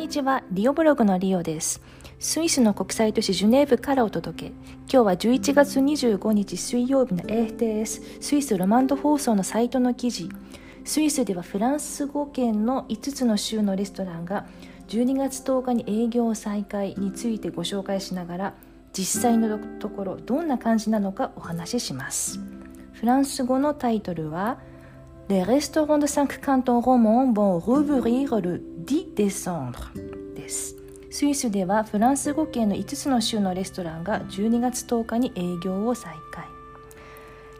にちは、リオブログのリオです。スイスの国際都市ジュネーブからお届け。今日は11月25日水曜日の AFTS スイスロマンド放送のサイトの記事。スイスではフランス語圏の5つの州のレストランが12月10日に営業再開についてご紹介しながら実際のところどんな感じなのかお話しします。フランス語のタイトルは Les restaurants de 5 cantons romans vont rouvrir le 10 décembre です。スイスではフランス語圏の5つの州のレストランが12月10日に営業を再開。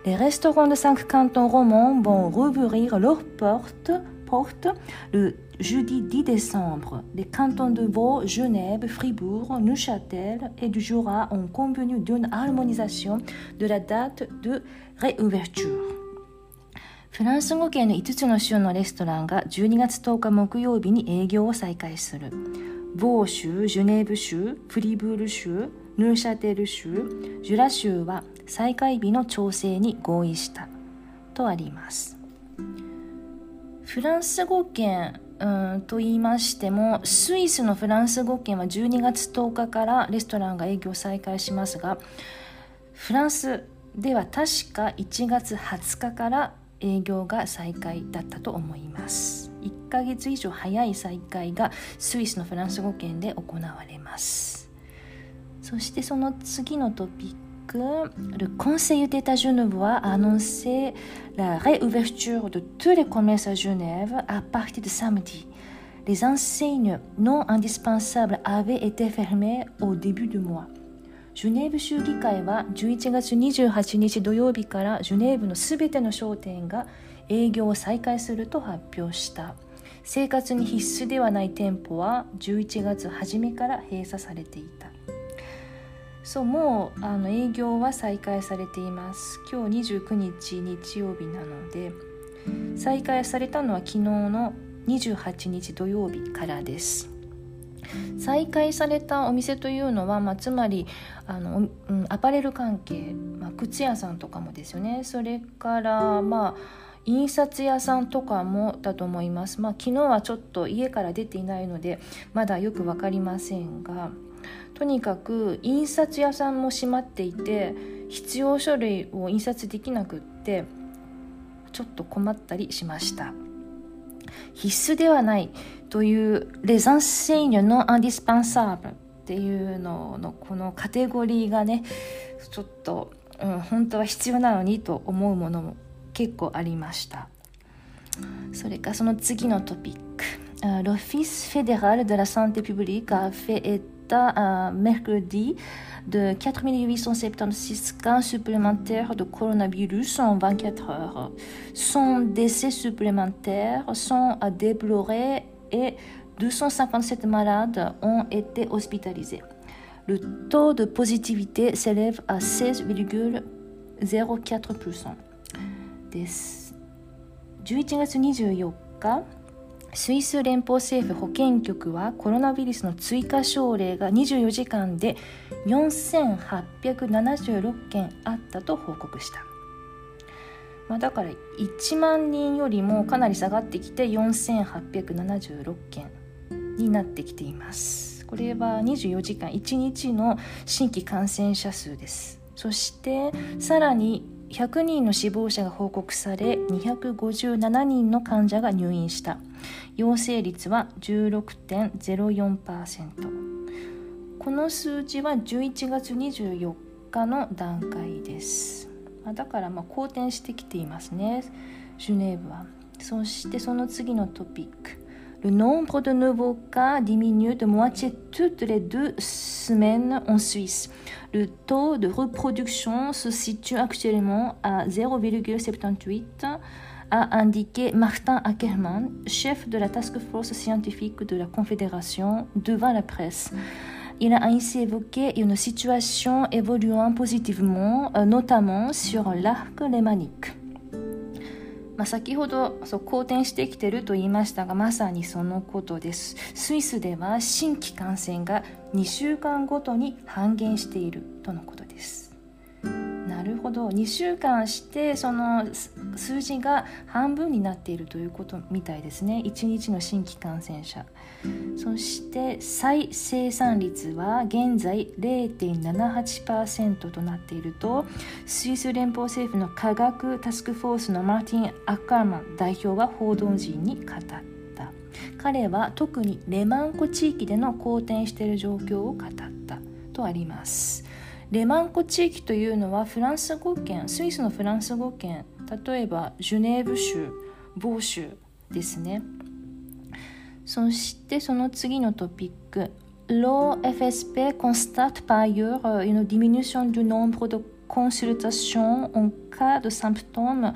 Les restaurants de 5 cantons romands vont rouvrir leurs portes, portes le jeudi 10 décembre. Les cantons de Vaud, Genève, Fribourg, Neuchâtel et du Jura ont convenu d'une harmonisation de la date de réouverture. フランス語圏の5つの州のレストランが12月10日木曜日に営業を再開する。ボー州、ジュネーブ州、フリブール州、ヌーシャテル州、ジュラ州は再開日の調整に合意したとあります。フランス語圏うんと言いましてもスイスのフランス語圏は12月10日からレストランが営業再開しますがフランスでは確か1月20日から営業が再開だったと思います1ヶ月以上早い再開がスイスのフランス語圏で行われますそしてその次のトピック le Conseil d'État genevois a annoncé la réouverture de tous les commerces à Genève à partir de samedi. Les enseignes non indispensables avaient été fermées au début du mois. ジュネーブ州議会は11月28日土曜日からジュネーブのすべての商店が営業を再開すると発表した。生活に必須ではない店舗は11月初めから閉鎖されていた。そうもうあの営業は再開されています。今日29日日曜日なので再開されたのは昨日の28日土曜日からです。再開されたお店というのは、まあ、つまりあの、うん、アパレル関係、まあ、靴屋さんとかもですよねそれからまあ印刷屋さんとかもだと思います。まあ、昨日はちょっと家から出ていないのでまだよく分かりませんがとにかく印刷屋さんも閉まっていて必要書類を印刷できなくってちょっと困ったりしました。必須ではないというレザンセイニョのアンディスパンサーブっていうののこのカテゴリーがねちょっと、うん、本当は必要なのにと思うものも結構ありました。それかその次のトピック。L'Office fédéral de la santé publique a fait état mercredi de 4876 cas supplémentaires de coronavirus en 24 heures. 100 décès supplémentaires sont à déplorer et 257 malades ont été hospitalisés. Le taux de positivité s'élève à 16,04%. です。11月24日 スイス連邦政府保健局はコロナウイルスの追加症例が24時間で4876件あったと報告した、まあ、だから1万人よりもかなり下がってきて4876件になってきています。これは24時間1日の新規感染者数です。そしてさらに100人の死亡者が報告され257人の患者が入院した。陽性率は16.04%この数字は11月24日の段階ですだからまあ好転してきていますねジュネーブはそしてその次のトピック Le nombre de nouveaux cas diminue de moitié toutes les deux semaines en Suisse. Le taux de reproduction se situe actuellement à 0,78, a indiqué Martin Ackermann, chef de la task force scientifique de la Confédération, devant la presse. Il a ainsi évoqué une situation évoluant positivement, notamment sur l'arc lémanique. まあ、先ほどそう好転してきてると言いましたがまさにそのことですスイスでは新規感染が2週間ごとに半減しているとのことですなるほど2週間してその数字が半分になっているということみたいですね。1日の新規感染者。そして再生産率は現在0.78%となっているとスイス連邦政府の科学タスクフォースのマーティン・アッカーマン代表は報道陣に語った。彼は特にレマン湖地域での好転している状況を語ったとあります。レマン湖地域というのはフランス語圏スイスのフランス語圏例えばジュネーブ州ボー州ですねそしてその次のトピック L'OFSP constate par ailleurs une diminution du nombre de consultations en cas de symptômes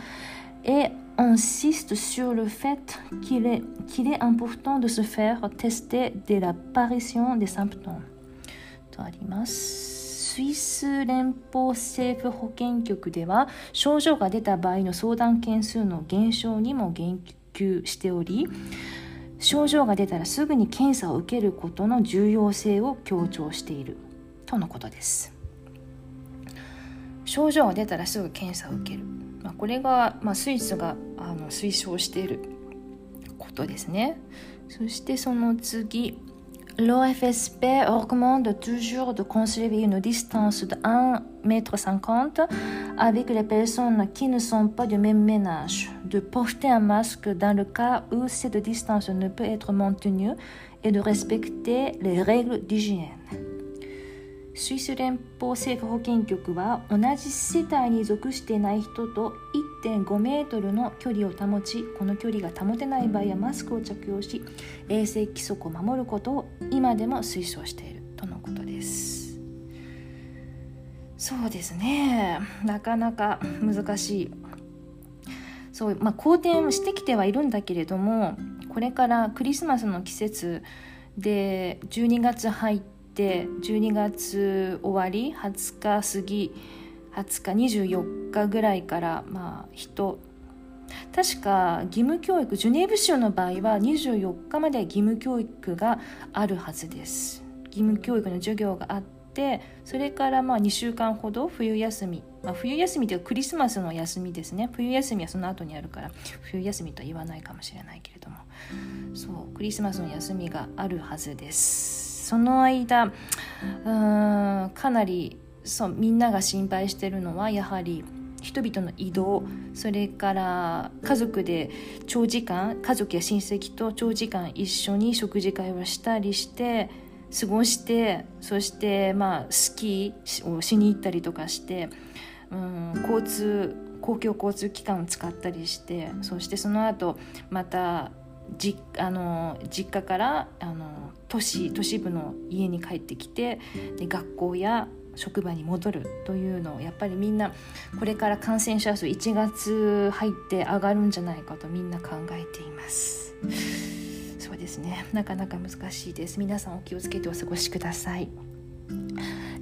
et insiste sur le fait qu'il est, qu'il est important de se faire tester dès l'apparition des symptômes. とあります。 スイス連邦政府保健局では症状が出た場合の相談件数の減少にも言及しており症状が出たらすぐに検査を受けることの重要性を強調している。とのことです。症状が出たらすぐ検査を受ける、まあ、これが、まあ、スイスがあの推奨していることですね。そしてその次 L'OFSP recommande toujours de conserver une distance de 1,50 m avec les personnes qui ne sont pas du même ménage, de porter un masque dans le cas où cette distance ne peut être maintenue et de respecter les règles d'hygiène. スイス連邦政府保健局は同じ世帯に属していない人と 1.5メートルの距離を保ちこの距離が保てない場合はマスクを着用し衛生規則を守ることを今でも推奨しているとのことです。そうですね。なかなか難しい。そうまあ好転してきてはいるんだけれどもこれからクリスマスの季節で12月入ってって12月終わり20日過ぎ20日24日ぐらいからまあ人。確か義務教育ジュネーブ州の場合は24日まで義務教育があるはずです。義務教育の授業があってそれからまあ2週間ほど冬休み、まあ、冬休みというかクリスマスの休みですね。冬休みはその後にあるから冬休みとは言わないかもしれないけれども。そうクリスマスの休みがあるはずです。その間うーんかなりそうみんなが心配してるのはやはり人々の移動それから家族で長時間家族や親戚と長時間一緒に食事会をしたりして過ごしてそしてまあスキーをしに行ったりとかしてうん交通公共交通機関を使ったりしてそしてその後またじあの実家からあの都市都市部の家に帰ってきてで学校や職場に戻るというのをやっぱりみんなこれから感染者数1月入って上がるんじゃないかとみんな考えています。そうですね。なかなか難しいです。皆さんお気をつけてお過ごしください。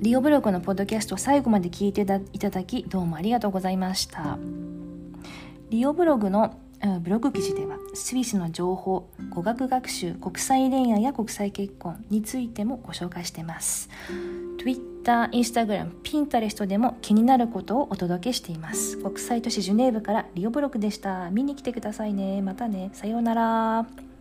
リオブログのポッドキャスト最後まで聞いていただきどうもありがとうございました。リオブログのブログ記事ではスイスの情報語学学習国際恋愛や国際結婚についてもご紹介しています。Twitter、Instagram、Pinterest でも気になることをお届けしています。国際都市ジュネーブからリオブログでした。見に来てくださいね。またね。さようなら。